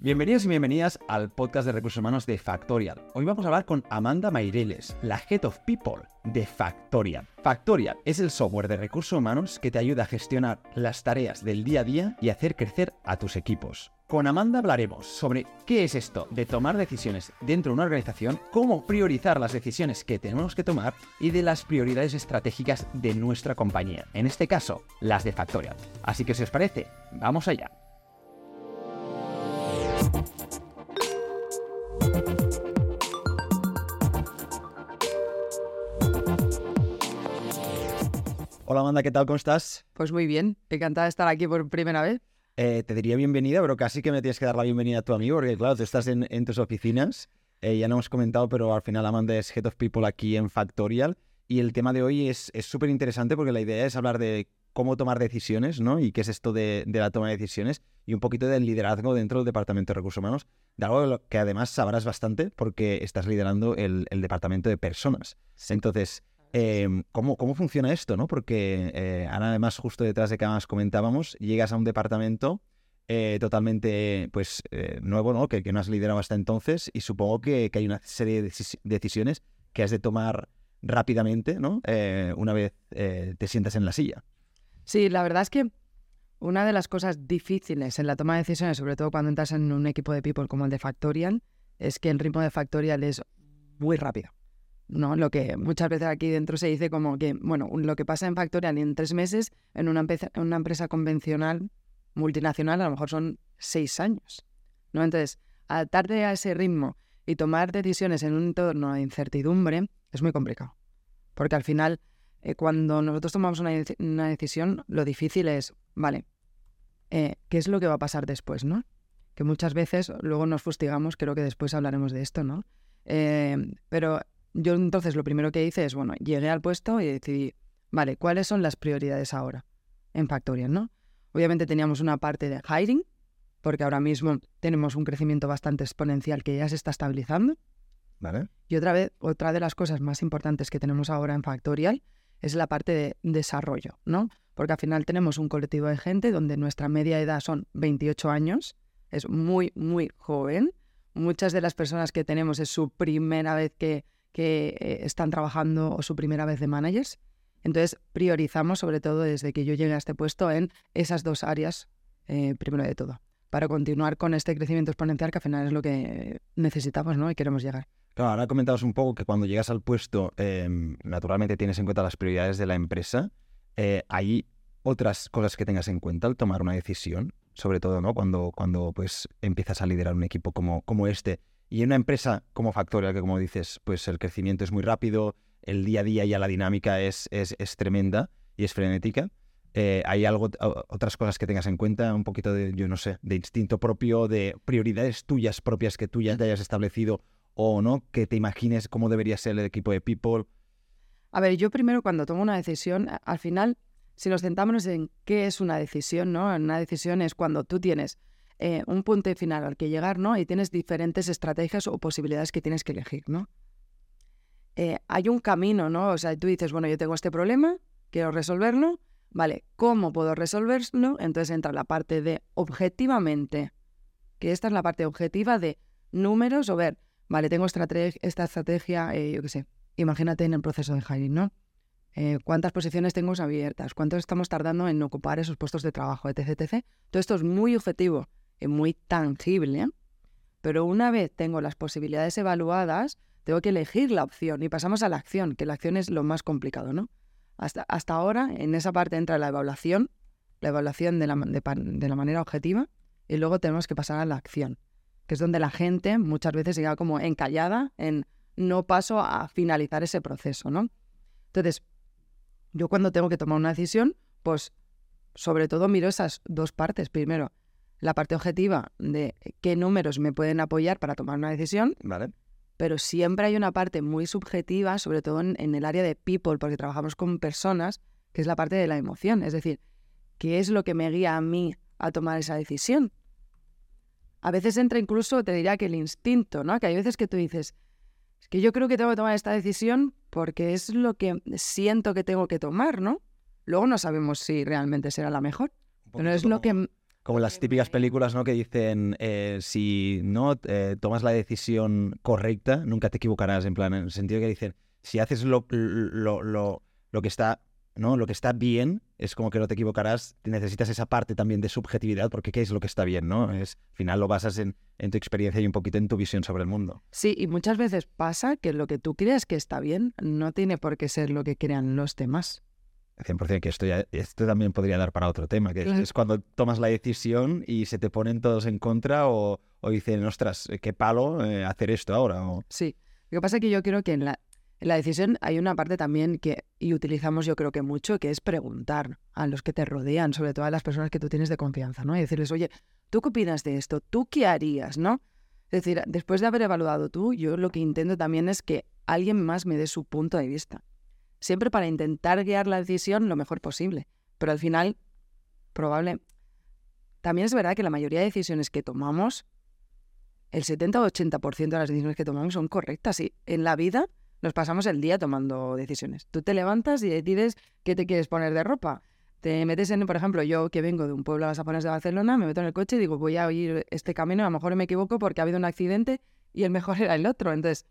Bienvenidos y bienvenidas al podcast de recursos humanos de Factorial. Hoy vamos a hablar con Amanda Maireles, la Head of People de Factorial. Factorial es el software de recursos humanos que te ayuda a gestionar las tareas del día a día y hacer crecer a tus equipos. Con Amanda hablaremos sobre qué es esto de tomar decisiones dentro de una organización, cómo priorizar las decisiones que tenemos que tomar y de las prioridades estratégicas de nuestra compañía, en este caso, las de Factorial. Así que si os parece, vamos allá. Hola Amanda, ¿qué tal? ¿Cómo estás? Pues muy bien, encantada de estar aquí por primera vez. Eh, te diría bienvenida, pero casi que me tienes que dar la bienvenida a tu amigo, porque claro, tú estás en, tus oficinas. Eh, ya no hemos comentado, pero al final Amanda es Head of People aquí en Factorial. Y el tema de hoy es súper interesante porque la idea es hablar de cómo tomar decisiones, ¿no? Y qué es esto de, la toma de decisiones y un poquito del liderazgo dentro del Departamento de Recursos Humanos, de algo que además sabrás bastante porque estás liderando el, Departamento de Personas. Entonces, em, ¿cómo, ¿cómo, funciona esto, no? Porque eh, ahora además justo detrás de que más comentábamos, llegas a un departamento eh, totalmente pues eh, nuevo, ¿no? Que, que, no has liderado hasta entonces y supongo que, que hay una serie de decisiones que has de tomar rápidamente, ¿no? una vez te sientas en la silla. Sí, la verdad es que una de las cosas difíciles en la toma de decisiones, sobre todo cuando entras en un equipo de people como el de Factorial, es que el ritmo de Factorial es muy rápido. ¿no? Lo que muchas veces aquí dentro se dice como que, bueno, lo que pasa en Factorial en tres meses, en una, empresa, una empresa convencional, multinacional, a lo mejor son seis años. ¿no? Entonces, adaptarte a ese ritmo y tomar decisiones en un entorno de incertidumbre es muy complicado. Porque al final eh, cuando nosotros tomamos una, decisión, lo difícil es, vale, eh, ¿qué es lo que va a pasar después, no? Que muchas veces luego nos fustigamos, creo que después hablaremos de esto, ¿no? Eh, pero yo entonces lo primero que hice es, bueno, llegué al puesto y decidí, vale, ¿cuáles son las prioridades ahora en Factorial, no? Obviamente teníamos una parte de hiring, porque ahora mismo tenemos un crecimiento bastante exponencial que ya se está estabilizando. Vale. Y otra vez, otra de las cosas más importantes que tenemos ahora en Factorial es la parte de desarrollo, ¿no? Porque al final tenemos un colectivo de gente donde nuestra media edad son 28 años, es muy, muy joven. Muchas de las personas que tenemos es su primera vez que, que eh, están trabajando o su primera vez de managers. Entonces, priorizamos, sobre todo desde que yo llegué a este puesto, en esas dos áreas, eh, primero de todo, para continuar con este crecimiento exponencial que al final es lo que necesitamos ¿no? y queremos llegar. Claro, ahora comentabas un poco que cuando llegas al puesto, em, naturalmente tienes en cuenta las prioridades de la empresa. Eh, ¿Hay otras cosas que tengas en cuenta al tomar una decisión? Sobre todo, ¿no? Cuando, cuando pues, empiezas a liderar un equipo como, como este. Y en una empresa como Factorial, que como dices, pues el crecimiento es muy rápido, el día a día ya la dinámica es, es, tremenda y es frenética. Eh, ¿Hay algo, otras cosas que tengas en cuenta? Un poquito de, yo no sé, de instinto propio, de prioridades tuyas propias que tú ya te hayas establecido o no, que te imagines cómo debería ser el equipo de People? A ver, yo primero cuando tomo una decisión, al final, si nos centramos en qué es una decisión, ¿no? Una decisión es cuando tú tienes eh, un punto final al que llegar, ¿no? Y tienes diferentes estrategias o posibilidades que tienes que elegir, ¿no? Eh, hay un camino, ¿no? O sea, tú dices, bueno, yo tengo este problema, quiero resolverlo, ¿vale? ¿Cómo puedo resolverlo? Entonces entra la parte de objetivamente, que esta es la parte objetiva de números o ver, vale, tengo esta estrategia, eh, yo qué sé, imagínate en el proceso de hiring, ¿no? Eh, ¿Cuántas posiciones tengo abiertas? ¿Cuánto estamos tardando en ocupar esos puestos de trabajo, etc, etc? Todo esto es muy objetivo y muy tangible, pero una vez tengo las posibilidades evaluadas, tengo que elegir la opción y pasamos a la acción, que la acción es lo más complicado, ¿no? Hasta, hasta ahora, en esa parte entra la evaluación, la evaluación de la, de la manera objetiva, y luego tenemos que pasar a la acción que es donde la gente muchas veces queda como encallada en no paso a finalizar ese proceso, ¿no? Entonces, yo cuando tengo que tomar una decisión, pues sobre todo miro esas dos partes. Primero, la parte objetiva de qué números me pueden apoyar para tomar una decisión. Vale. Pero siempre hay una parte muy subjetiva, sobre todo en, en, el área de people, porque trabajamos con personas, que es la parte de la emoción. Es decir, ¿qué es lo que me guía a mí a tomar esa decisión? a veces entra incluso, te diría que el instinto, ¿no? Que hay veces que tú dices, es que yo creo que tengo que tomar esta decisión porque es lo que siento que tengo que tomar, ¿no? Luego no sabemos si realmente será la mejor, pero es lo que... como las típicas películas, ¿no? Que dicen, eh, si no eh, tomas la decisión correcta, nunca te equivocarás, en plan, en el sentido que dicen, si haces lo, lo, lo, lo que está ¿no? Lo que está bien es como que no te equivocarás, necesitas esa parte también de subjetividad, porque ¿qué es lo que está bien? ¿no? Es, al final lo basas en, en, tu experiencia y un poquito en tu visión sobre el mundo. Sí, y muchas veces pasa que lo que tú crees que está bien no tiene por qué ser lo que crean los demás. 100% que esto, ya, esto también podría dar para otro tema, que claro. es, cuando tomas la decisión y se te ponen todos en contra o, o dicen, ostras, qué palo eh, hacer esto ahora. O... Sí, lo que pasa es que yo creo que en la, en la decisión hay una parte también que y utilizamos yo creo que mucho, que es preguntar a los que te rodean, sobre todo a las personas que tú tienes de confianza, ¿no? Y decirles, oye, ¿tú qué opinas de esto? ¿Tú qué harías, no? Es decir, después de haber evaluado tú, yo lo que intento también es que alguien más me dé su punto de vista siempre para intentar guiar la decisión lo mejor posible. Pero al final, probable. También es verdad que la mayoría de decisiones que tomamos, el 70 o 80% de las decisiones que tomamos son correctas. Y en la vida nos pasamos el día tomando decisiones. Tú te levantas y decides qué te quieres poner de ropa. Te metes en, por ejemplo, yo que vengo de un pueblo a las afueras de Barcelona, me meto en el coche y digo, voy a ir este camino, a lo mejor me equivoco porque ha habido un accidente y el mejor era el otro. Entonces,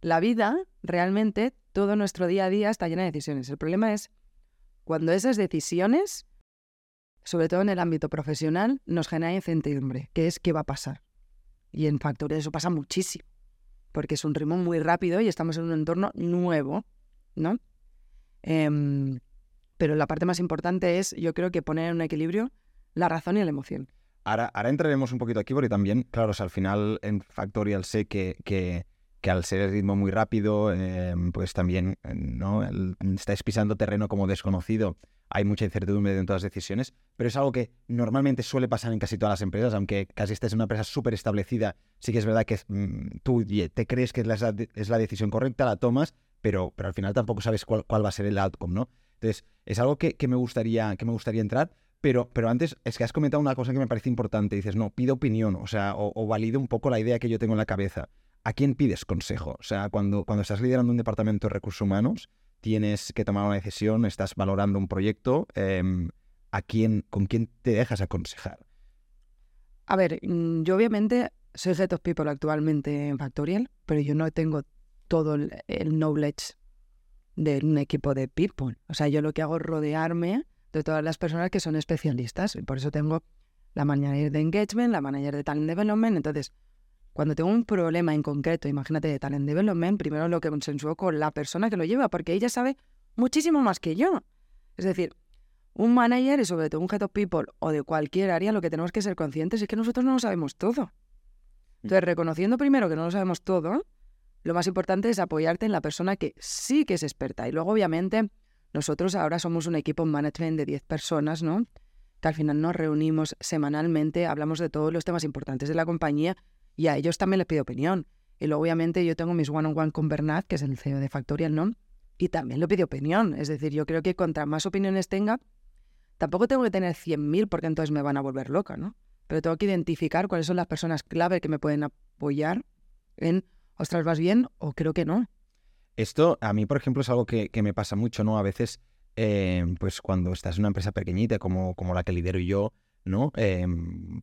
la vida, realmente, todo nuestro día a día está llena de decisiones. El problema es cuando esas decisiones, sobre todo en el ámbito profesional, nos generan incertidumbre, que es qué va a pasar. Y en Factoría eso pasa muchísimo, porque es un ritmo muy rápido y estamos en un entorno nuevo, ¿no? Eh, pero la parte más importante es, yo creo que poner en un equilibrio la razón y la emoción. Ahora, ahora entraremos un poquito aquí, porque también, claro, al final en Factorial sé que, que que al ser el ritmo muy rápido, eh, pues también ¿no? El, estáis pisando terreno como desconocido. Hay mucha incertidumbre dentro de las decisiones, pero es algo que normalmente suele pasar en casi todas las empresas, aunque casi estés en una empresa súper establecida, sí que es verdad que mmm, tú te crees que es la, es la, decisión correcta, la tomas, pero, pero al final tampoco sabes cuál, cuál, va a ser el outcome, ¿no? Entonces, es algo que, que, me, gustaría, que me gustaría entrar, pero, pero antes es que has comentado una cosa que me parece importante, dices, no, pido opinión, o sea, o, o un poco la idea que yo tengo en la cabeza. ¿A quién pides consejo? O sea, cuando, cuando estás liderando un departamento de recursos humanos, tienes que tomar una decisión, estás valorando un proyecto, eh, ¿a quién, ¿con quién te dejas aconsejar? A ver, mm, yo obviamente soy Head of People actualmente en Factorial, pero yo no tengo todo el, el knowledge de un equipo de people. O sea, yo lo que hago es rodearme de todas las personas que son especialistas. Y por eso tengo la manager de engagement, la manager de talent development. Entonces, cuando tengo un problema en concreto, imagínate de talent development, primero lo que consensuo con la persona que lo lleva, porque ella sabe muchísimo más que yo. Es decir, un manager y sobre todo un head of people o de cualquier área, lo que tenemos que ser conscientes es que nosotros no lo sabemos todo. Entonces, reconociendo primero que no lo sabemos todo, lo más importante es apoyarte en la persona que sí que es experta. Y luego, obviamente, nosotros ahora somos un equipo management de 10 personas, ¿no? Que al final nos reunimos semanalmente, hablamos de todos los temas importantes de la compañía y a ellos también les pido opinión. Y luego, obviamente, yo tengo mis one-on-one con Bernat, que es el CEO de Factorial, ¿no? Y también le pido opinión. Es decir, yo creo que contra más opiniones tenga, tampoco tengo que tener 100.000 porque entonces me van a volver loca, ¿no? Pero tengo que identificar cuáles son las personas clave que me pueden apoyar en, ostras, ¿vas bien? O creo que no. Esto a mí, por ejemplo, es algo que, que me pasa mucho, ¿no? A veces, eh, pues cuando estás en una empresa pequeñita como, como la que lidero yo, ¿no? Eh,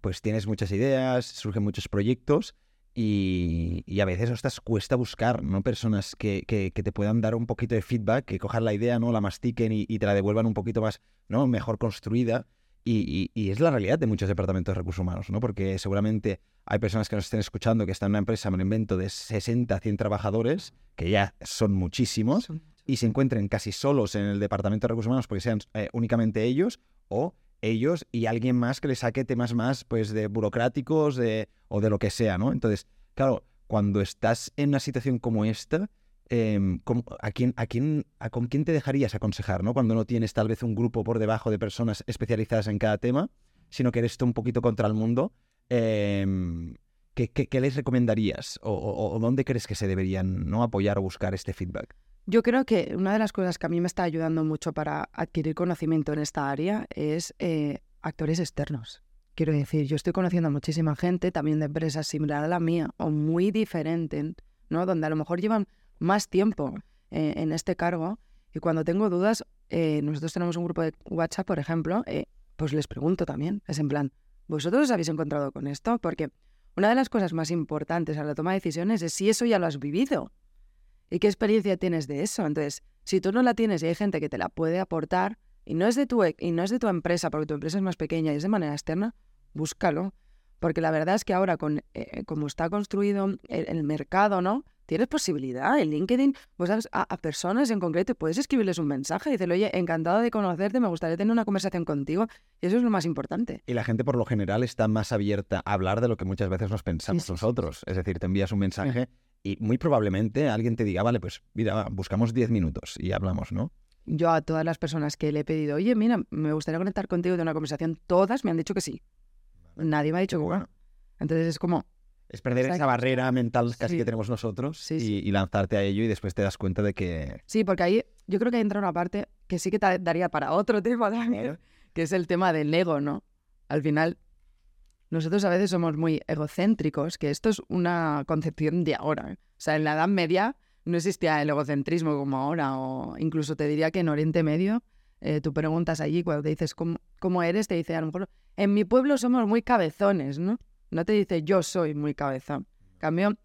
pues tienes muchas ideas, surgen muchos proyectos y, y a veces ostras, cuesta buscar ¿no? personas que, que, que, te puedan dar un poquito de feedback, que cojan la idea, ¿no? la mastiquen y, y te la devuelvan un poquito más, ¿no? mejor construida. Y, y, es la realidad de muchos departamentos de recursos humanos, ¿no? porque seguramente hay personas que nos estén escuchando que están en una empresa, me lo invento, de 60, 100 trabajadores, que ya son muchísimos, y se encuentren casi solos en el departamento de recursos humanos porque sean eh, únicamente ellos o ellos y alguien más que le saque temas más pues de burocráticos de, o de lo que sea, ¿no? Entonces, claro, cuando estás en una situación como esta, eh, ¿a quién, a quién, a ¿con quién te dejarías aconsejar, ¿no? Cuando no tienes tal vez un grupo por debajo de personas especializadas en cada tema, sino que eres tú un poquito contra el mundo, eh, ¿qué, qué, qué, les recomendarías? O, o, o, dónde crees que se deberían ¿no? apoyar o buscar este feedback? Yo creo que una de las cosas que a mí me está ayudando mucho para adquirir conocimiento en esta área es eh, actores externos. Quiero decir, yo estoy conociendo a muchísima gente, también de empresas similar a la mía o muy diferente, ¿no? Donde a lo mejor llevan más tiempo eh, en este cargo y cuando tengo dudas, eh, nosotros tenemos un grupo de WhatsApp, por ejemplo, eh, pues les pregunto también, es en plan, ¿vosotros os habéis encontrado con esto? Porque una de las cosas más importantes a la toma de decisiones es si eso ya lo has vivido. ¿Y qué experiencia tienes de eso? Entonces, si tú no la tienes y hay gente que te la puede aportar, y no es de tu, e, y no es de tu empresa, porque tu empresa es más pequeña y es de manera externa, búscalo. Porque la verdad es que ahora, con eh, como está construido el, el, mercado, ¿no? Tienes posibilidad en LinkedIn, pues a, a, personas en concreto, puedes escribirles un mensaje y decirle, oye, encantado de conocerte, me gustaría tener una conversación contigo. Y eso es lo más importante. Y la gente por lo general está más abierta a hablar de lo que muchas veces nos pensamos sí, sí, nosotros. Es decir, te envías un mensaje y muy probablemente alguien te diga, vale, pues mira, buscamos 10 minutos y hablamos, ¿no? Yo a todas las personas que le he pedido, oye, mira, me gustaría conectar contigo de una conversación, todas me han dicho que sí. Nadie me ha dicho que bueno. Entonces es como... Es perder esa barrera mental casi sí. que tenemos nosotros sí, sí. Y, y, lanzarte a ello y después te das cuenta de que... Sí, porque ahí yo creo que entra una parte que sí que te daría para otro tema también, que es el tema del ego, ¿no? Al final, nosotros a veces somos muy egocéntricos, que esto es una concepción de ahora. O sea, en la Edad Media no existía el egocentrismo como ahora, o incluso te diría que en Oriente Medio, eh, tú preguntas allí, cuando te dices ¿cómo, ¿cómo, eres, te dice a lo mejor, en mi pueblo somos muy cabezones, ¿no? No te dice yo soy muy cabezón. En cambio,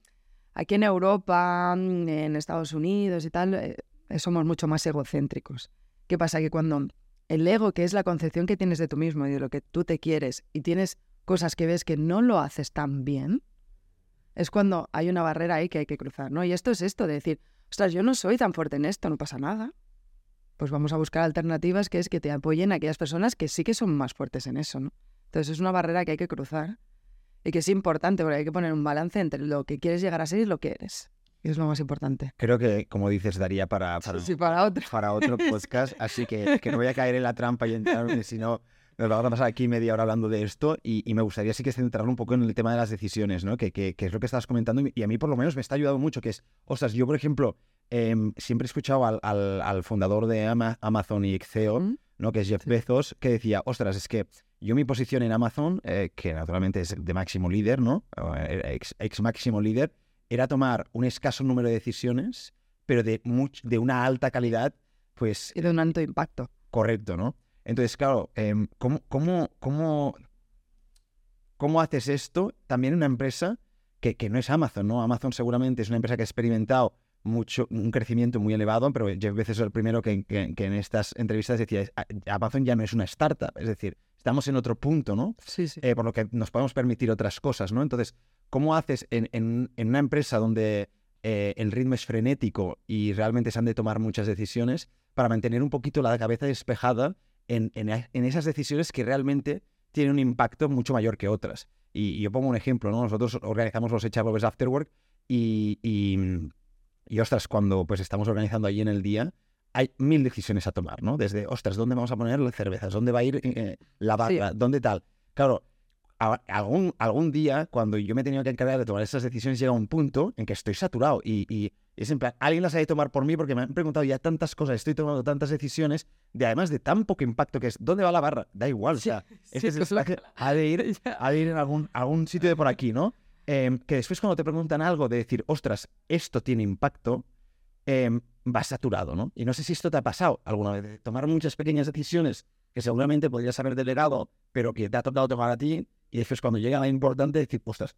aquí en Europa, en Estados Unidos y tal, eh, somos mucho más egocéntricos. ¿Qué pasa? Que cuando el ego, que es la concepción que tienes de tú mismo y de lo que tú te quieres, y tienes cosas que ves que no lo haces tan bien, es cuando hay una barrera ahí que hay que cruzar, ¿no? Y esto es esto de decir, ostras, yo no soy tan fuerte en esto, no pasa nada. Pues vamos a buscar alternativas que es que te apoyen a aquellas personas que sí que son más fuertes en eso, ¿no? Entonces es una barrera que hay que cruzar y que es importante porque hay que poner un balance entre lo que quieres llegar a ser y lo que eres. Y es lo más importante. Creo que, como dices, daría para, para, sí, para otro. para otro podcast, así que, que no voy a caer en la trampa y entrar, si no nos vamos a pasar aquí media hora hablando de esto y, y, me gustaría sí que centrar un poco en el tema de las decisiones, ¿no? Que, que, que, es lo que estabas comentando y a mí por lo menos me está ayudando mucho, que es, ostras, yo por ejemplo, eh, siempre he escuchado al, al, al, fundador de Amazon y CEO, ¿Mm? ¿no? Que es Jeff sí. Bezos, que decía, ostras, es que yo mi posición en Amazon, eh, que naturalmente es de máximo líder, ¿no? Ex, ex, máximo líder, era tomar un escaso número de decisiones, pero de, much, de una alta calidad, pues... Y de un alto impacto. Correcto, ¿no? Entonces, claro, eh, ¿cómo, cómo, cómo, ¿cómo haces esto también en una empresa que, que, no es Amazon, ¿no? Amazon seguramente es una empresa que ha experimentado mucho, un crecimiento muy elevado, pero Jeff Bezos es el primero que, que, que, en estas entrevistas decía, Amazon ya no es una startup, es decir, estamos en otro punto, ¿no? Sí, sí. Eh, por lo que nos podemos permitir otras cosas, ¿no? Entonces, ¿cómo haces en, en, en una empresa donde eh, el ritmo es frenético y realmente se han de tomar muchas decisiones para mantener un poquito la cabeza despejada en, en, en, esas decisiones que realmente tienen un impacto mucho mayor que otras. Y, y yo pongo un ejemplo, ¿no? Nosotros organizamos los Echables After Work y, y, y, ostras, cuando pues estamos organizando allí en el día, hay mil decisiones a tomar, ¿no? Desde, ostras, ¿dónde vamos a poner las cervezas? ¿Dónde va a ir eh, la barra? Sí. ¿Dónde tal? Claro, a, algún, algún día, cuando yo me he tenido que encargar de tomar esas decisiones, llega un punto en que estoy saturado y, y es en plan, alguien las ha de tomar por mí porque me han preguntado ya tantas cosas, estoy tomando tantas decisiones, de además de tan poco impacto que es, ¿dónde va la barra? Da igual, o sea, sí, este sí, es, es ha, de ir, ha de ir en algún, algún sitio de por aquí, ¿no? Eh, que después cuando te preguntan algo de decir, ostras, esto tiene impacto, eh, vas saturado, ¿no? Y no sé si esto te ha pasado alguna vez, de tomar muchas pequeñas decisiones que seguramente podrías haber delegado, pero que te ha tocado tomar a ti, y después cuando llega la importante, decir, ostras,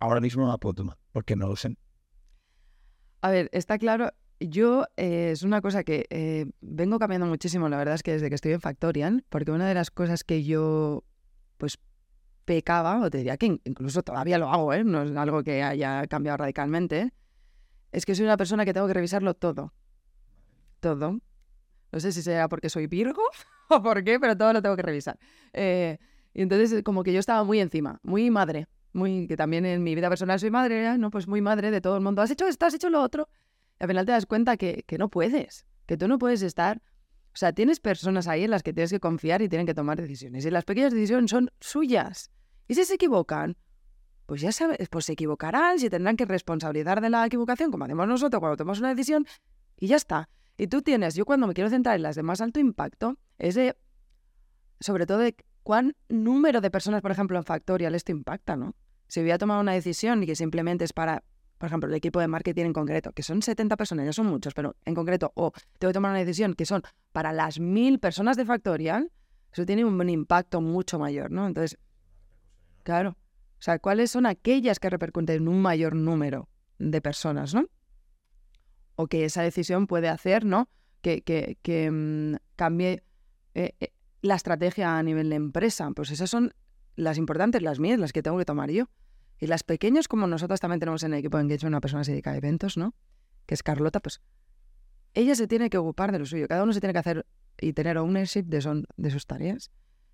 ahora mismo no la puedo tomar, porque no lo sé. A ver, está claro, yo eh, es una cosa que eh, vengo cambiando muchísimo, la verdad es que desde que estoy en Factorial, porque una de las cosas que yo pues pecaba, o te diría que incluso todavía lo hago, ¿eh? no es algo que haya cambiado radicalmente, es que soy una persona que tengo que revisarlo todo. Todo. No sé si sea porque soy Virgo o por qué, pero todo lo tengo que revisar. Eh, y entonces como que yo estaba muy encima, muy madre, muy que también en mi vida personal soy madre, ¿no? Pues muy madre de todo el mundo. Has hecho esto, has hecho lo otro. Y al final te das cuenta que, que no puedes, que tú no puedes estar. O sea, tienes personas ahí en las que tienes que confiar y tienen que tomar decisiones. Y las pequeñas decisiones son suyas. Y si se equivocan, pues ya sabes, pues se equivocarán, si tendrán que responsabilizar de la equivocación, como hacemos nosotros cuando tomamos una decisión, y ya está. Y tú tienes, yo cuando me quiero centrar en las de más alto impacto, es de, sobre todo de cuán número de personas, por ejemplo, en Factorial esto impacta, ¿no? Si voy a tomar una decisión y que simplemente es para, por ejemplo, el equipo de marketing en concreto, que son 70 personas, ya son muchos, pero en concreto, o tengo que tomar una decisión que son para las mil personas de Factorial, eso tiene un impacto mucho mayor, ¿no? Entonces, Claro. O sea, ¿cuáles son aquellas que repercuten en un mayor número de personas, ¿no? O que esa decisión puede hacer, ¿no? Que, que, que mm, cambie eh, eh, la estrategia a nivel de empresa. Pues esas son las importantes, las mías, las que tengo que tomar yo. Y las pequeñas, como nosotros también tenemos en el equipo de Engage una persona que se dedica a eventos, ¿no? Que es Carlota, pues ella se tiene que ocupar de lo suyo. Cada uno se tiene que hacer y tener ownership de, son, de sus tareas.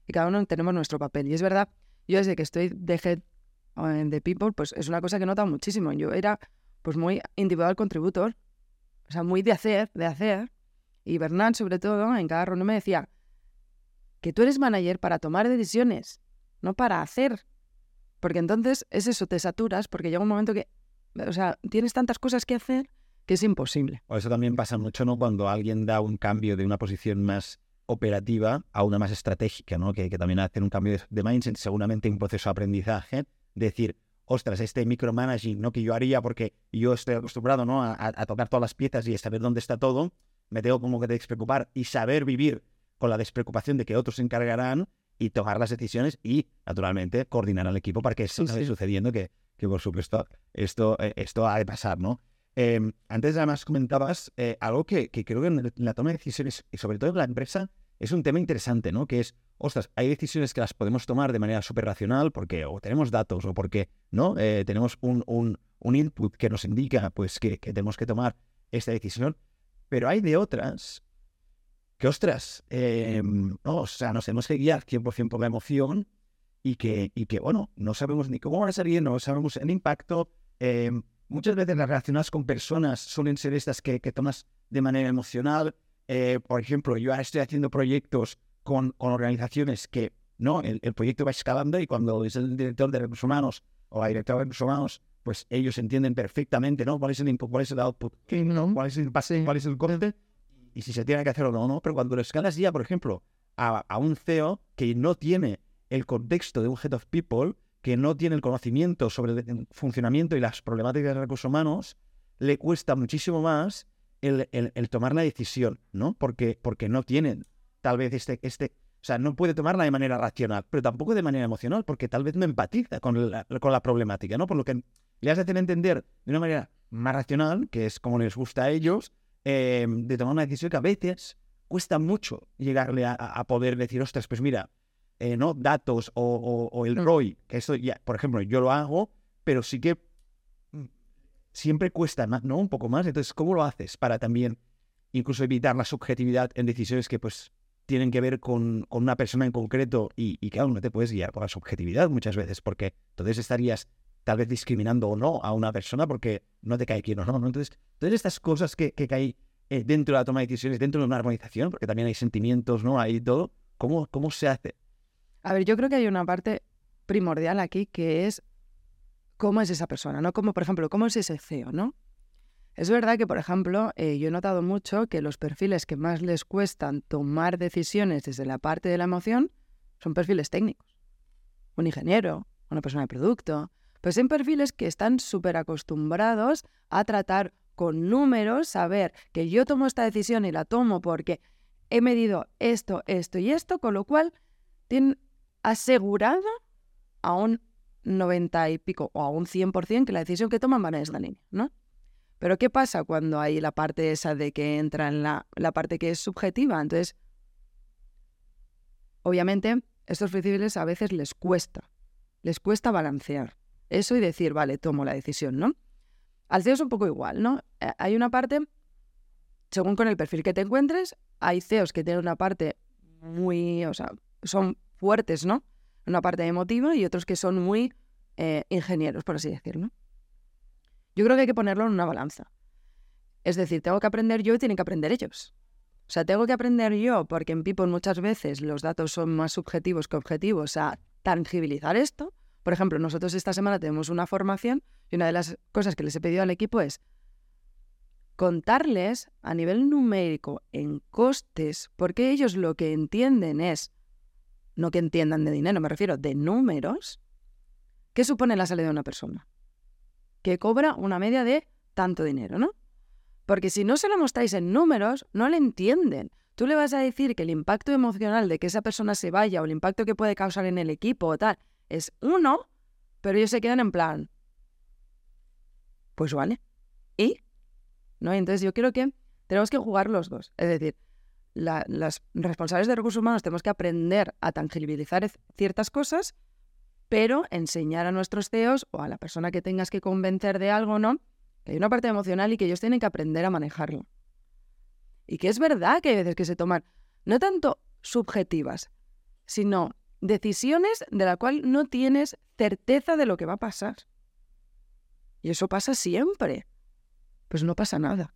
Y cada uno tenemos nuestro papel. Y es verdad, yo desde que estoy de head de people, pues es una cosa que he notado muchísimo. Yo era pues muy individual contributor, o sea, muy de hacer, de hacer. Y Bernard, sobre todo, en cada reunión me decía que tú eres manager para tomar decisiones, no para hacer. Porque entonces es eso, te saturas, porque llega un momento que, o sea, tienes tantas cosas que hacer que es imposible. O eso también pasa mucho, ¿no? Cuando alguien da un cambio de una posición más operativa a una más estratégica, ¿no? Que, que también hacer un cambio de, mindset, seguramente un proceso de aprendizaje, decir, ostras, este micromanaging, ¿no? Que yo haría porque yo estoy acostumbrado, ¿no? A, a, tocar todas las piezas y a saber dónde está todo, me tengo como que despreocupar y saber vivir con la despreocupación de que otros se encargarán y tomar las decisiones y, naturalmente, coordinar al equipo para que eso sí, sucediendo, que, que por supuesto esto, eh, esto ha de pasar, ¿no? Eh, antes además comentabas eh, algo que, que, creo que en la toma de decisiones, y sobre todo en la empresa, es un tema interesante, ¿no? Que es, ostras, hay decisiones que las podemos tomar de manera súper racional porque o tenemos datos o porque, ¿no? Eh, tenemos un, un, un, input que nos indica, pues, que, que, tenemos que tomar esta decisión, pero hay de otras que, ostras, no, o sea, nos tenemos que guiar 100% por la emoción y que, y que, bueno, no sabemos ni cómo va a salir, no sabemos el impacto, eh, Muchas veces las relacionadas con personas suelen ser estas que, que tomas de manera emocional. Eh, por ejemplo, yo ahora estoy haciendo proyectos con, con organizaciones que no, el, el, proyecto va escalando y cuando es el director de recursos humanos o la directora de recursos humanos, pues ellos entienden perfectamente ¿no? cuál es el input, cuál es el output, cuál es el pase, cuál es el corte y si se tiene que hacer o no. Pero cuando lo escalas ya, por ejemplo, a, a un CEO que no tiene el contexto de un head of people, que no tiene el conocimiento sobre el funcionamiento y las problemáticas de recursos humanos, le cuesta muchísimo más el, el, tomar la decisión, ¿no? Porque, porque no tienen tal vez este, este, o sea, no puede tomarla de manera racional, pero tampoco de manera emocional, porque tal vez no empatiza con la, con la problemática, ¿no? Por lo que le has de hacer entender de una manera más racional, que es como les gusta a ellos, eh, de tomar una decisión que a veces cuesta mucho llegarle a, poder decir, ostras, pues mira, eh, ¿no? datos o, el ROI, que eso ya, por ejemplo, yo lo hago, pero sí que mm, siempre cuesta más, ¿no? Un poco más. Entonces, ¿cómo lo haces para también incluso evitar la subjetividad en decisiones que pues tienen que ver con, con una persona en concreto y, y claro, no te puedes guiar por la subjetividad muchas veces porque entonces estarías tal vez discriminando o no a una persona porque no te cae quien o no. Entonces, todas estas cosas que, que caen eh, dentro de la toma de decisiones, dentro de una organización, porque también hay sentimientos, ¿no? Hay todo. ¿Cómo, cómo se hace? A ver, yo creo que hay una parte primordial aquí que es cómo es esa persona, ¿no? Como, por ejemplo, cómo es ese CEO, ¿no? Es verdad que, por ejemplo, eh, yo he notado mucho que los perfiles que más les cuestan tomar decisiones desde la parte de la emoción son perfiles técnicos. Un ingeniero, una persona de producto. Pues son perfiles que están súper acostumbrados a tratar con números, saber que yo tomo esta decisión y la tomo porque he medido esto, esto y esto, con lo cual tienen asegurado a un 90 y pico o a un 100% que la decisión que toman van en esta línea, ¿no? Pero ¿qué pasa cuando hay la parte esa de que entra en la, la parte que es subjetiva? Entonces, obviamente, estos flexibles a veces les cuesta, les cuesta balancear eso y decir, vale, tomo la decisión, ¿no? Al CEO es un poco igual, ¿no? Eh, hay una parte, según con el perfil que te encuentres, hay CEOs que tienen una parte muy, o sea, son fuertes, ¿no? Una parte emotiva y otros que son muy eh, ingenieros, por así decirlo. Yo creo que hay que ponerlo en una balanza. Es decir, tengo que aprender yo y tienen que aprender ellos. O sea, tengo que aprender yo, porque en People muchas veces los datos son más subjetivos que objetivos, a tangibilizar esto. Por ejemplo, nosotros esta semana tenemos una formación y una de las cosas que les he pedido al equipo es contarles a nivel numérico en costes, porque ellos lo que entienden es no que entiendan de dinero, me refiero de números, ¿qué supone la salida de una persona? Que cobra una media de tanto dinero, ¿no? Porque si no se lo mostráis en números, no le entienden. Tú le vas a decir que el impacto emocional de que esa persona se vaya o el impacto que puede causar en el equipo o tal es uno, pero ellos se quedan en plan, pues vale. ¿Y? ¿No? Entonces yo creo que tenemos que jugar los dos. Es decir, las responsables de recursos humanos tenemos que aprender a tangibilizar ciertas cosas, pero enseñar a nuestros CEOs o a la persona que tengas que convencer de algo, ¿no? Que hay una parte emocional y que ellos tienen que aprender a manejarlo. Y que es verdad que hay veces que se toman, no tanto subjetivas, sino decisiones de la cual no tienes certeza de lo que va a pasar. Y eso pasa siempre. Pues no pasa nada.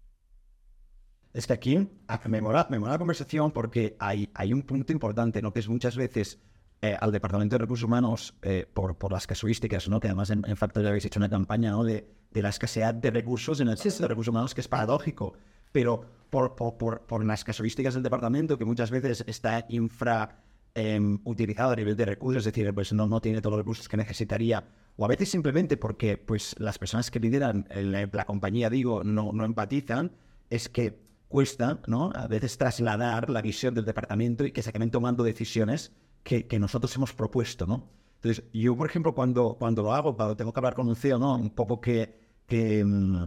Es que aquí me mola, me mola la conversación porque hay, hay un punto importante, ¿no? Que es muchas veces eh, al Departamento de Recursos Humanos, eh, por, por las casuísticas, ¿no? Que además en, en Factor habéis hecho una campaña, ¿no? De, de la escasez de recursos en el sí, de recursos humanos, que es paradójico. Pero por, por, por, por las casuísticas del departamento, que muchas veces está infra em, utilizado a nivel de recursos, es decir, pues no, no tiene todos los recursos que necesitaría, o a veces simplemente porque pues, las personas que lideran la, la compañía, digo, no, no empatizan, es que cuesta, ¿no? A veces trasladar la visión del departamento y que se acaben tomando decisiones que, que, nosotros hemos propuesto, ¿no? Entonces, yo, por ejemplo, cuando, cuando lo hago, cuando tengo que hablar con un CEO, ¿no? Un poco que, que, mm,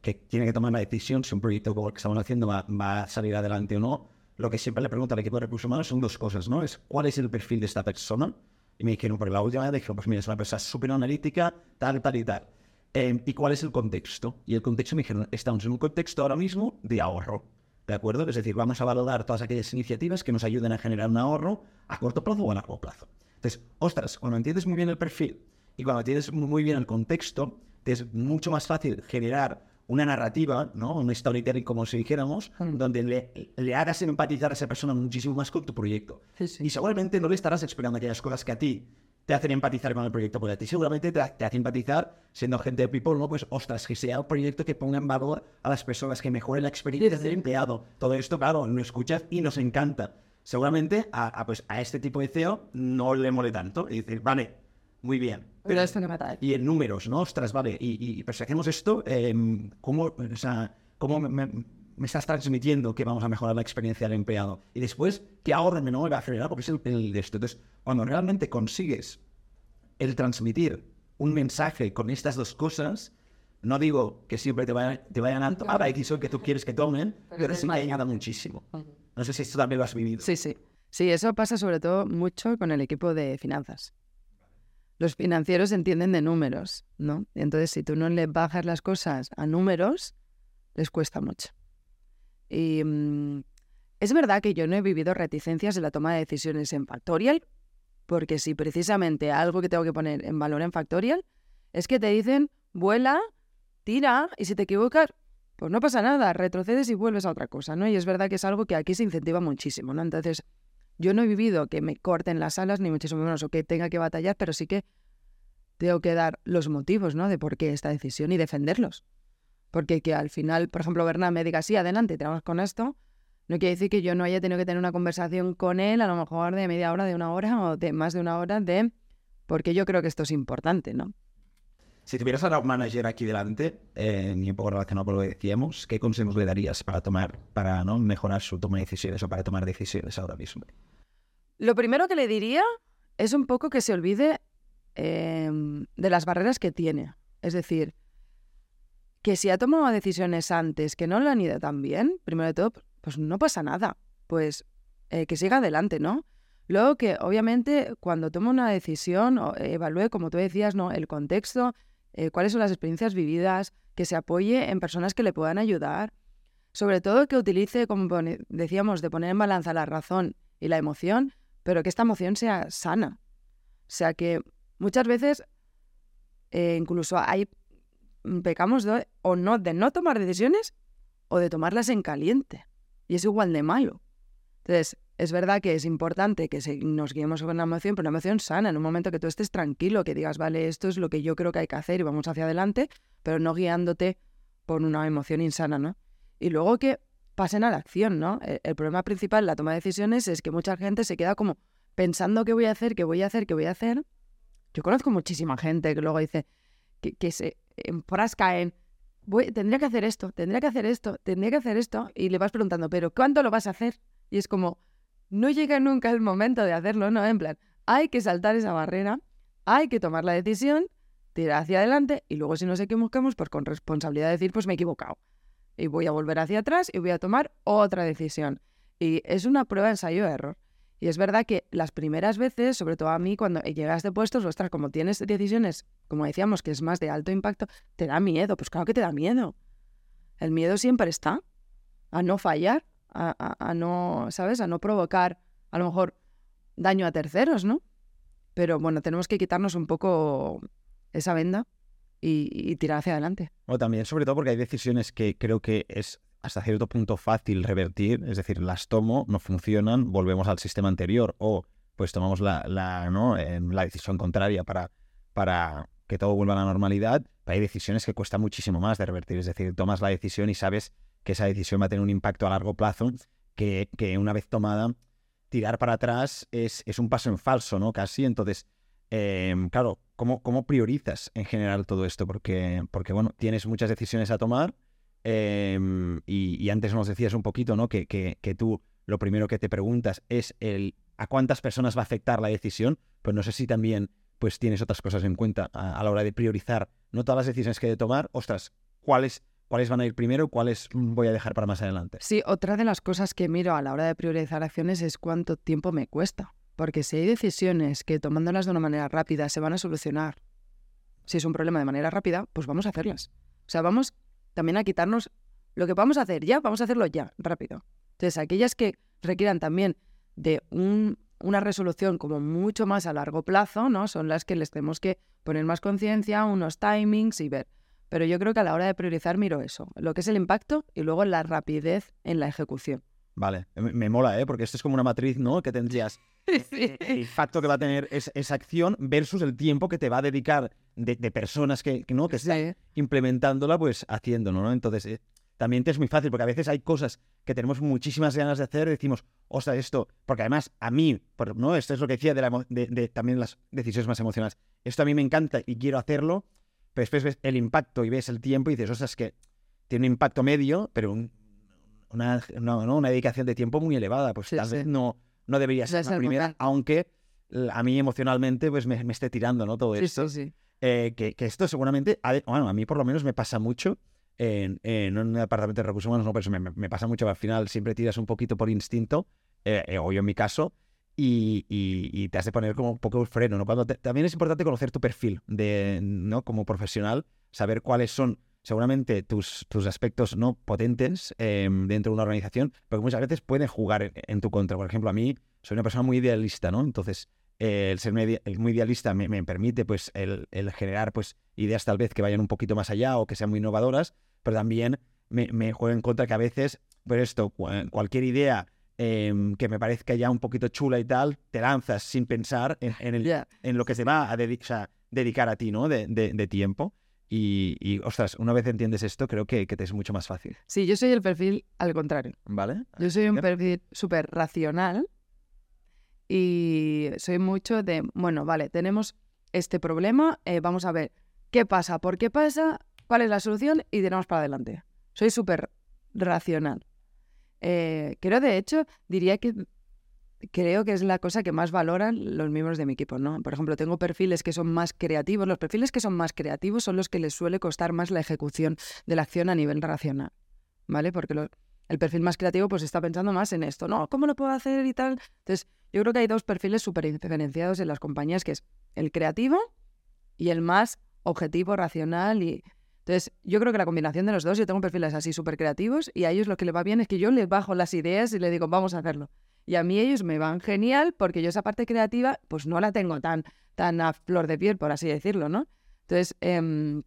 que tiene que tomar una decisión si un proyecto como el que estamos haciendo va, va a salir adelante o no, lo que siempre le pregunto al equipo de recursos humanos son dos cosas, ¿no? Es cuál es el perfil de esta persona. Y me dijeron, por la última vez, dijeron, pues mira, es una persona súper analítica, tal, tal y tal. Eh, ¿Y cuál es el contexto? Y el contexto me dijeron, estamos en un contexto ahora mismo de ahorro. ¿De acuerdo? Es decir, vamos a valorar todas aquellas iniciativas que nos ayuden a generar un ahorro a corto plazo o a largo plazo. Entonces, ostras, cuando entiendes muy bien el perfil y cuando entiendes muy bien el contexto, te es mucho más fácil generar una narrativa, ¿no? Un storytelling, como si dijéramos, mm. donde le, le, hagas empatizar a esa persona muchísimo más con tu proyecto. Sí, sí. Y seguramente no le estarás explicando aquellas cosas que a ti te hacen empatizar con el proyecto, porque a ti seguramente te, te hace empatizar siendo gente de people, ¿no? Pues, ostras, que sea un proyecto que ponga en valor a las personas, que mejore la experiencia del empleado. Todo esto, claro, lo escuchas y nos encanta. Seguramente a, a, pues, a este tipo de CEO no le mole tanto. Y decir, vale, muy bien. Pero esto no y en números, ¿no? Ostras, vale. Y, y pues si hacemos esto, eh, ¿cómo, o sea, ¿cómo me, me, me, estás transmitiendo que vamos a mejorar la experiencia del empleado? Y después, ¿qué de menor me va a acelerar? Porque es el, el, de esto. Entonces, cuando realmente consigues el transmitir un mensaje con estas dos cosas, no digo que siempre te, vaya, te vayan a tomar la decisión que tú quieres que tomen, pero sí me ayuda muchísimo. No sé si esto también lo has vivido. Sí, sí. Sí, eso pasa sobre todo mucho con el equipo de finanzas los financieros entienden de números, ¿no? Entonces, si tú no le bajas las cosas a números, les cuesta mucho. Y mmm, es verdad que yo no he vivido reticencias en la toma de decisiones en Factorial, porque si precisamente algo que tengo que poner en valor en Factorial es que te dicen, vuela, tira, y si te equivocas, pues no pasa nada, retrocedes y vuelves a otra cosa, ¿no? Y es verdad que es algo que aquí se incentiva muchísimo, ¿no? Entonces, yo no he vivido que me corten las alas, ni muchísimo menos, o que tenga que batallar, pero sí que tengo que dar los motivos, ¿no? De por qué esta decisión y defenderlos. Porque que al final, por ejemplo, Bernard me diga, sí, adelante, tenemos con esto, no quiere decir que yo no haya tenido que tener una conversación con él, a lo mejor de media hora, de una hora o de más de una hora, de porque yo creo que esto es importante, ¿no? Si tuvieras a un manager aquí delante, eh, ni un poco relacionado con lo que decíamos, ¿qué consejos le darías para tomar, para ¿no? mejorar su toma de decisiones o para tomar decisiones ahora mismo? Lo primero que le diría es un poco que se olvide eh, de las barreras que tiene. Es decir, que si ha tomado decisiones antes que no lo han ido tan bien, primero de todo, pues no pasa nada. Pues eh, que siga adelante, ¿no? Luego que obviamente cuando toma una decisión, evalúe, como tú decías, ¿no? el contexto, eh, cuáles son las experiencias vividas, que se apoye en personas que le puedan ayudar. Sobre todo que utilice, como decíamos, de poner en balanza la razón y la emoción, pero que esta emoción sea sana. O sea que muchas veces eh, incluso hay mm, pecamos de, o no de no tomar decisiones o de tomarlas en caliente. Y es igual de malo. Entonces, es verdad que es importante que nos guiemos con una emoción, pero una emoción sana, en un momento que tú estés tranquilo, que digas, vale, esto es lo que yo creo que hay que hacer y vamos hacia adelante, pero no guiándote por una emoción insana, ¿no? Y luego que pasen a la acción, ¿no? El, el problema principal en la toma de decisiones es que mucha gente se queda como pensando qué voy a hacer, qué voy a hacer, qué voy a hacer. Yo conozco muchísima gente que luego dice que, se enfrasca en, voy, tendría que hacer esto, tendría que hacer esto, tendría que hacer esto, y le vas preguntando, pero ¿cuánto lo vas a hacer? Y es como, no llega nunca el momento de hacerlo, ¿no? En plan, hay que saltar esa barrera hay que tomar la decisión, tirar hacia adelante y luego si nos equivocamos, pues con responsabilidad de decir, pues me he equivocado. Y voy a volver hacia atrás y voy a tomar otra decisión. Y es una prueba ensayo-error. Y es verdad que las primeras veces, sobre todo a mí, cuando llegas de puestos, ostras, como tienes decisiones, como decíamos, que es más de alto impacto, te da miedo. Pues claro que te da miedo. El miedo siempre está a no fallar, a, no, ¿sabes? A no provocar, a lo mejor, daño a terceros, ¿no? Pero bueno, tenemos que quitarnos un poco esa venda y, tirar hacia adelante. O también, sobre todo, porque hay decisiones que creo que es hasta cierto punto fácil revertir, es decir, las tomo, no funcionan, volvemos al sistema anterior o pues tomamos la, la, ¿no? la decisión contraria para, para que todo vuelva a la normalidad, hay decisiones que cuesta muchísimo más de revertir, es decir, tomas la decisión y sabes que esa decisión va a tener un impacto a largo plazo, que, que una vez tomada, tirar para atrás es, es, un paso en falso, ¿no? Casi, entonces, em, claro, ¿cómo, ¿cómo priorizas en general todo esto? Porque, porque bueno, tienes muchas decisiones a tomar, Em, y, antes nos decías un poquito, ¿no? Que, que, tú lo primero que te preguntas es el a cuántas personas va a afectar la decisión, pues no sé si también pues tienes otras cosas en cuenta a, la hora de priorizar, no todas las decisiones que he de tomar, ostras, ¿cuáles, cuáles van a ir primero, cuáles voy a dejar para más adelante. Sí, otra de las cosas que miro a la hora de priorizar acciones es cuánto tiempo me cuesta, porque si hay decisiones que tomándolas de una manera rápida se van a solucionar, si es un problema de manera rápida, pues vamos a hacerlas. O sea, vamos también a quitarnos lo que vamos a hacer ya, vamos a hacerlo ya, rápido. Entonces, aquellas que requieran también de una resolución como mucho más a largo plazo, ¿no? Son las que les tenemos que poner más conciencia, unos timings y ver. Pero yo creo que a la hora de priorizar miro eso, lo que es el impacto y luego la rapidez en la ejecución. Vale, me, mola, ¿eh? Porque esto es como una matriz, ¿no? Que tendrías el impacto que va a tener esa acción versus el tiempo que te va a dedicar de, personas que, ¿no? que están implementándola, pues haciéndolo, ¿no? Entonces, eh, también te es muy fácil, porque a veces hay cosas que tenemos muchísimas ganas de hacer y decimos, ostras, esto, porque además a mí, ¿no? Esto es lo que decía de, la, de, también las decisiones más emocionales. Esto a mí me encanta y quiero hacerlo, pero después ves el impacto y ves el tiempo y dices, ostras, es que tiene un impacto medio, pero una, una, dedicación de tiempo muy elevada. Pues tal vez no, no debería ser la primera, aunque a mí emocionalmente pues me, esté tirando, ¿no? Todo esto. Sí, sí. Eh, que, esto seguramente, bueno, a mí por lo menos me pasa mucho en, en un departamento de recursos humanos, no, pero me, me, pasa mucho, al final siempre tiras un poquito por instinto, eh, eh, o yo en mi caso, y, y, te has de poner como un poco el freno, ¿no? Cuando también es importante conocer tu perfil de, ¿no? Como profesional, saber cuáles son seguramente tus, tus aspectos no potentes em, dentro de una organización, porque muchas veces pueden jugar en, tu contra. Por ejemplo, a mí soy una persona muy idealista, ¿no? Entonces, el ser muy idealista me, permite pues el, generar pues ideas tal vez que vayan un poquito más allá o que sean muy innovadoras, pero también me, me juega en contra que a veces, pues esto, cualquier idea em, que me parezca ya un poquito chula y tal, te lanzas sin pensar en, el, en lo que se va a dedicar a ti, ¿no? De, de, tiempo. Y, ostras, una vez entiendes esto, creo que, que, te es mucho más fácil. Sí, yo soy el perfil al contrario. ¿Vale? Yo soy un perfil súper racional y soy mucho de, bueno, vale, tenemos este problema, eh, vamos a ver qué pasa, por qué pasa, cuál es la solución y tenemos para adelante. Soy súper racional. Eh, creo, de hecho, diría que creo que es la cosa que más valoran los miembros de mi equipo, ¿no? Por ejemplo, tengo perfiles que son más creativos. Los perfiles que son más creativos son los que les suele costar más la ejecución de la acción a nivel racional, ¿vale? Porque lo, el perfil más creativo pues está pensando más en esto, ¿no? ¿Cómo lo puedo hacer y tal? Entonces, yo creo que hay dos perfiles súper diferenciados en las compañías, que es el creativo y el más objetivo, racional y... Entonces, yo creo que la combinación de los dos, yo tengo perfiles así súper creativos y a ellos lo que les va bien es que yo les bajo las ideas y les digo, vamos a hacerlo. Y a mí ellos me van genial porque yo esa parte creativa pues no la tengo tan, tan a flor de piel, por así decirlo, ¿no? Entonces, em,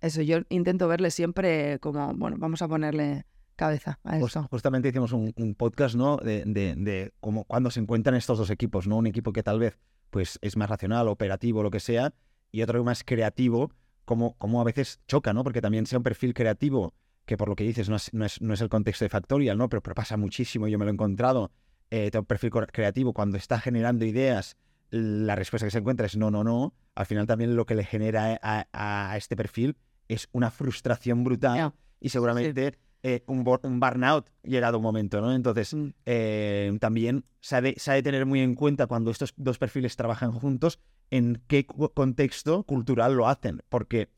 eso, yo intento verle siempre como, bueno, vamos a ponerle cabeza a eso. justamente hicimos un, podcast, ¿no? De, de, cómo, cuando se encuentran estos dos equipos, ¿no? Un equipo que tal vez pues es más racional, operativo, lo que sea, y otro más creativo, como, como a veces choca, ¿no? Porque también sea un perfil creativo, que por lo que dices no es, no es, no es el contexto de Factorial, ¿no? Pero, pero, pasa muchísimo, yo me lo he encontrado. Eh, un perfil creativo cuando está generando ideas, la respuesta que se encuentra es no, no, no. Al final también lo que le genera a, a, este perfil es una frustración brutal y seguramente eh, un, burnout llegado un momento, ¿no? Entonces, Mm. eh, también se ha, de, se ha de tener muy en cuenta cuando estos dos perfiles trabajan juntos en qué contexto cultural lo hacen, porque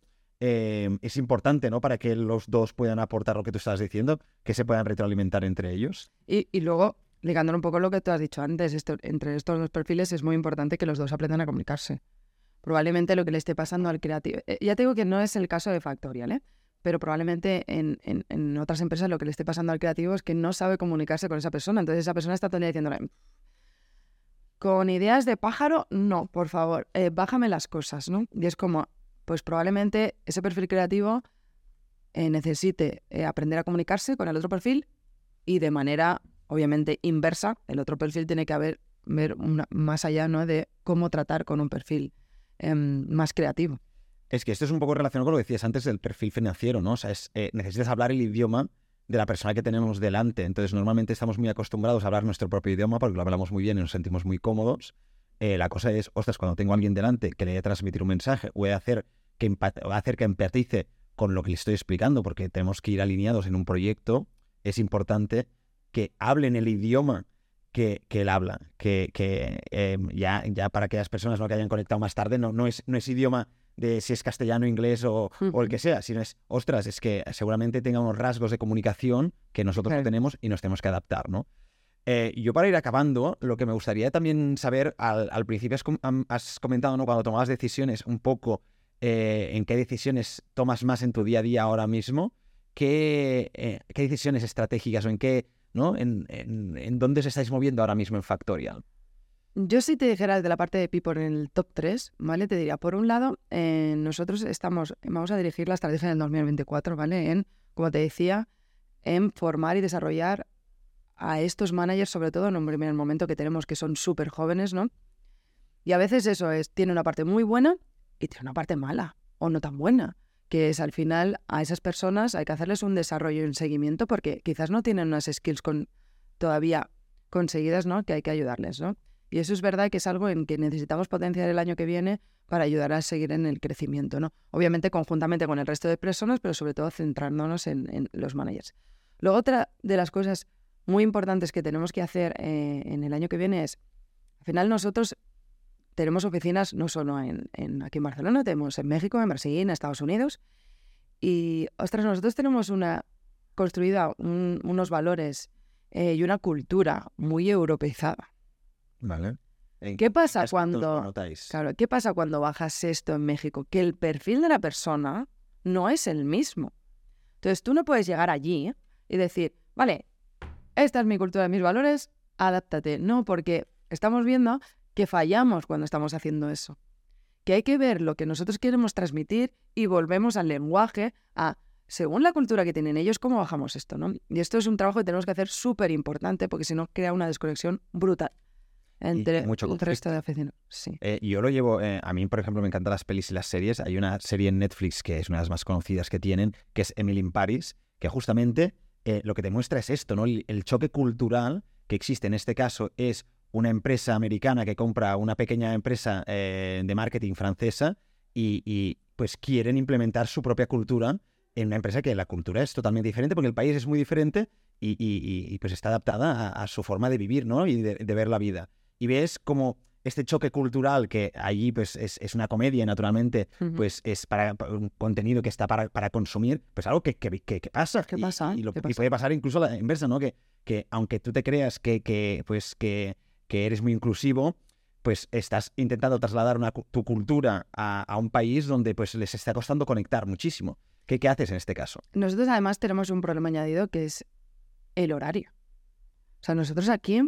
eh, es importante, ¿no? Para que los dos puedan aportar lo que tú estabas diciendo, que se puedan retroalimentar entre ellos. Y, y luego, ligándolo un poco a lo que tú has dicho antes, esto- entre estos dos perfiles es muy importante que los dos aprendan a comunicarse. Probablemente lo que le esté pasando al creativo. ya te digo que no es el caso de Factorial, ¿eh? Pero probablemente en, en- otras empresas lo que le esté pasando al creativo es que no sabe comunicarse con esa persona. Entonces esa persona está todo el diciéndole, con ideas de pájaro, no, por favor, eh, bájame las cosas, ¿no? Y es como, pues probablemente ese perfil creativo eh, necesite eh, aprender a comunicarse con el otro perfil y de manera, obviamente, inversa, el otro perfil tiene que haber, ver una- más allá ¿no? de cómo tratar con un perfil em, más creativo. Es que esto es un poco relacionado con lo que decías antes del perfil financiero, ¿no? O sea, es, eh, necesitas hablar el idioma de la persona que tenemos delante. Entonces, normalmente estamos muy acostumbrados a hablar nuestro propio idioma porque lo hablamos muy bien y nos sentimos muy cómodos. Eh, la cosa es, ostras, cuando tengo a alguien delante que le voy a transmitir un mensaje, voy a hacer que, voy a hacer que empatice con lo que le estoy explicando porque tenemos que ir alineados en un proyecto, es importante que hablen el idioma que, que él habla, que, que eh, ya, ya para aquellas personas ¿no? que hayan conectado más tarde, no, no, es, no es idioma de si es castellano, inglés o, o el que sea, sino es, ostras, es que seguramente tenga unos rasgos de comunicación que nosotros no tenemos y nos tenemos que adaptar, ¿no? Eh, yo para ir acabando, lo que me gustaría también saber, al, al principio has, com- am- has comentado, ¿no? Cuando tomabas decisiones, un poco eh, en qué decisiones tomas más en tu día a día ahora mismo, qué, eh, qué decisiones estratégicas o en qué, ¿no? En, en, en dónde os estáis moviendo ahora mismo en Factorial. Yo si te dijera de la parte de People en el top 3, ¿vale? Te diría, por un lado, eh, nosotros estamos, vamos a dirigir la estrategia del 2024, ¿vale? En, como te decía, en formar y desarrollar a estos managers, sobre todo en un primer momento que tenemos que son súper jóvenes, ¿no? Y a veces eso es, tiene una parte muy buena y tiene una parte mala o no tan buena, que es al final a esas personas hay que hacerles un desarrollo y un seguimiento porque quizás no tienen unas skills con, todavía conseguidas, ¿no? Que hay que ayudarles, ¿no? Y eso es verdad que es algo en que necesitamos potenciar el año que viene para ayudar a seguir en el crecimiento, ¿no? Obviamente conjuntamente con el resto de personas, pero sobre todo centrándonos en, los managers. Luego otra de las cosas muy importantes que tenemos que hacer eh, en el año que viene es, al final nosotros tenemos oficinas no solo en, aquí en Barcelona, tenemos en México, en Brasil, en Estados Unidos. Y, ostras, nosotros tenemos una construida un- unos valores eh, y una cultura muy europeizada. ¿Vale? ¿Qué pasa cuando... notáis? Claro, ¿qué pasa cuando bajas esto en México? Que el perfil de la persona no es el mismo. Entonces tú no puedes llegar allí y decir, vale, esta es mi cultura, mis valores, adáptate. No, porque estamos viendo que fallamos cuando estamos haciendo eso. Que hay que ver lo que nosotros queremos transmitir y volvemos al lenguaje, a, según la cultura que tienen ellos, cómo bajamos esto, ¿no? Y esto es un trabajo que tenemos que hacer súper importante porque si no crea una desconexión brutal entre mucho el resto de oficinas. Sí. Eh, yo lo llevo, eh, a mí por ejemplo me encantan las pelis y las series. Hay una serie en Netflix que es una de las más conocidas que tienen, que es Emily in Paris, que justamente eh, lo que te muestra es esto, ¿no? El, el choque cultural que existe en este caso es una empresa americana que compra una pequeña empresa eh, de marketing francesa y, y, pues quieren implementar su propia cultura en una empresa que la cultura es totalmente diferente porque el país es muy diferente y, y- y- y, pues está adaptada a, a su forma de vivir, ¿no? Y de, de ver la vida. Y ves como este choque cultural que allí pues es, es una comedia naturalmente pues es para, para un contenido que está para, para consumir, pues algo que, que, que- que pasa. ¿Qué Y- pasa? Y, lo- ¿Qué y puede pasar incluso a la inversa, ¿no? Que, que aunque tú te creas que, que, pues, que, que eres muy inclusivo, pues estás intentando trasladar una tu cultura a, a un país donde pues les está costando conectar muchísimo. ¿Qué, qué haces en este caso? Nosotros además tenemos un problema añadido que es el horario. O sea, nosotros aquí,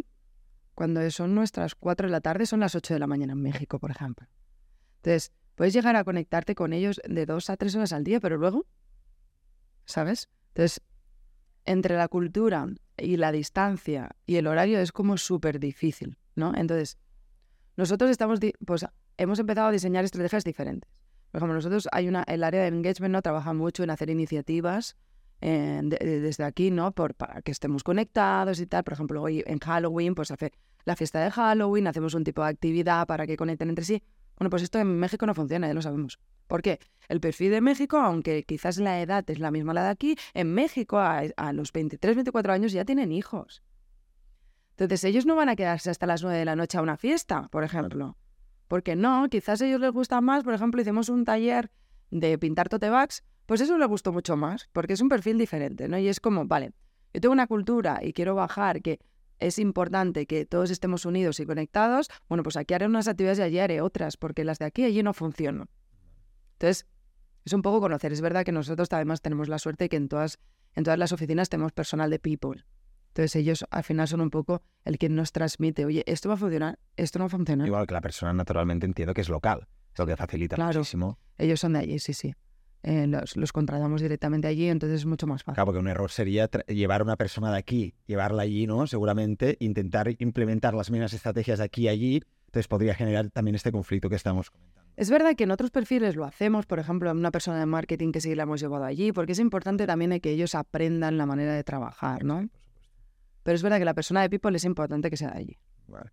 cuando son nuestras 4 de la tarde, son las 8 de la mañana en México, por ejemplo. Entonces, puedes llegar a conectarte con ellos de 2 a 3 horas al día, pero luego, ¿sabes? Entonces, entre la cultura y la distancia y el horario es como súper difícil, ¿no? Entonces, nosotros estamos, pues, hemos empezado a diseñar estrategias diferentes. Por ejemplo, nosotros hay una, el área de engagement no trabaja mucho en hacer iniciativas eh, de- de- desde aquí, ¿no? Por, para que estemos conectados y tal. Por ejemplo, hoy en Halloween, pues hace la fiesta de Halloween, hacemos un tipo de actividad para que conecten entre sí. Bueno, pues esto en México no funciona, ya lo sabemos. ¿Por qué? El perfil de México, aunque quizás la edad es la misma la de aquí, en México a, a los 23, 24 años ya tienen hijos. Entonces ellos no van a quedarse hasta las 9 de la noche a una fiesta, por ejemplo. Porque no, quizás a ellos les gusta más, por ejemplo, hicimos un taller de pintar tote bags, pues eso les gustó mucho más, porque es un perfil diferente, ¿no? Y es como, vale, yo tengo una cultura y quiero bajar que es importante que todos estemos unidos y conectados, bueno, pues aquí haré unas actividades y allí haré otras, porque las de aquí y allí no funcionan. Entonces, es un poco conocer. Es verdad que nosotros además tenemos la suerte de que en todas, en todas las oficinas tenemos personal de people. Entonces ellos al final son un poco el que nos transmite, oye, esto va a funcionar, esto no va a funcionar. Igual que la persona naturalmente entiendo que es local, lo que facilita Claro. muchísimo. Ellos son de allí, sí, sí. Eh, los, los contratamos directamente allí, entonces es mucho más fácil. Claro, porque un error sería llevar a una persona de aquí, llevarla allí, ¿no? Seguramente, intentar implementar las mismas estrategias de aquí y allí, entonces podría generar también este conflicto que estamos comentando. Es verdad que en otros perfiles lo hacemos, por ejemplo, una persona de marketing que sí la hemos llevado allí, porque es importante también que ellos aprendan la manera de trabajar, ¿no? Pero es verdad que la persona de people es importante que sea de allí. Vale.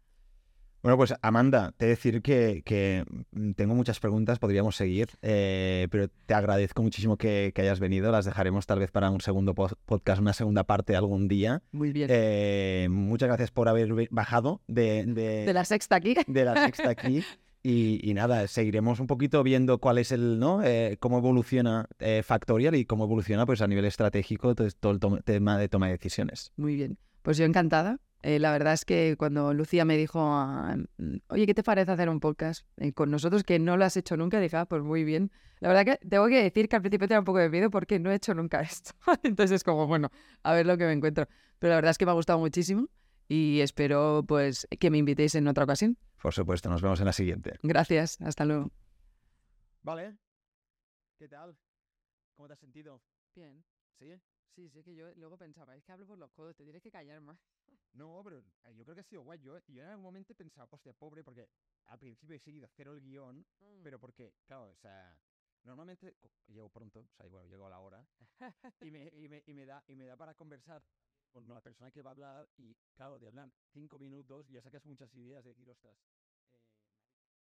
Bueno, pues Amanda, te decir que, que, mm, tengo muchas preguntas, podríamos seguir, eh, pero te agradezco muchísimo que, que hayas venido. Las dejaremos tal vez para un segundo po- podcast, una segunda parte algún día. Muy bien. Eh, muchas gracias por haber bajado de, de- de la sexta aquí. de la sexta aquí. Y, y nada, seguiremos un poquito viendo cuál es el, ¿no? Eh, cómo evoluciona eh, Factorial y cómo evoluciona pues a nivel estratégico todo, todo el tema de toma de decisiones. Muy bien. Pues yo encantada. Eh, la verdad es que cuando Lucía me dijo, ah, mm, oye, ¿qué te parece hacer un podcast eh, con nosotros que no lo has hecho nunca? Dije, ah, pues muy bien. La verdad que tengo que decir que al principio tenía un poco de miedo porque no he hecho nunca esto. Entonces es como, bueno, a ver lo que me encuentro. Pero la verdad es que me ha gustado muchísimo y espero pues que me invitéis en otra ocasión. Por supuesto, nos vemos en la siguiente. Gracias, hasta luego. Vale. ¿Qué tal? ¿Cómo te has sentido? Bien. ¿Sí? Sí, sí, que yo luego pensaba, es que hablo por los codos, te tienes que callar más. No, pero eh, yo creo que ha sido guay. Yo, yo en algún momento he pensado, hostia, pobre, porque al principio he seguido cero el guion, pero porque, claro, o sea, normalmente llego pronto, o sea, bueno, llego a la hora, y me, y me, y me da, y me da para conversar con la persona que va a hablar, y claro, de hablar cinco minutos, ya sacas muchas ideas de decir, ostras,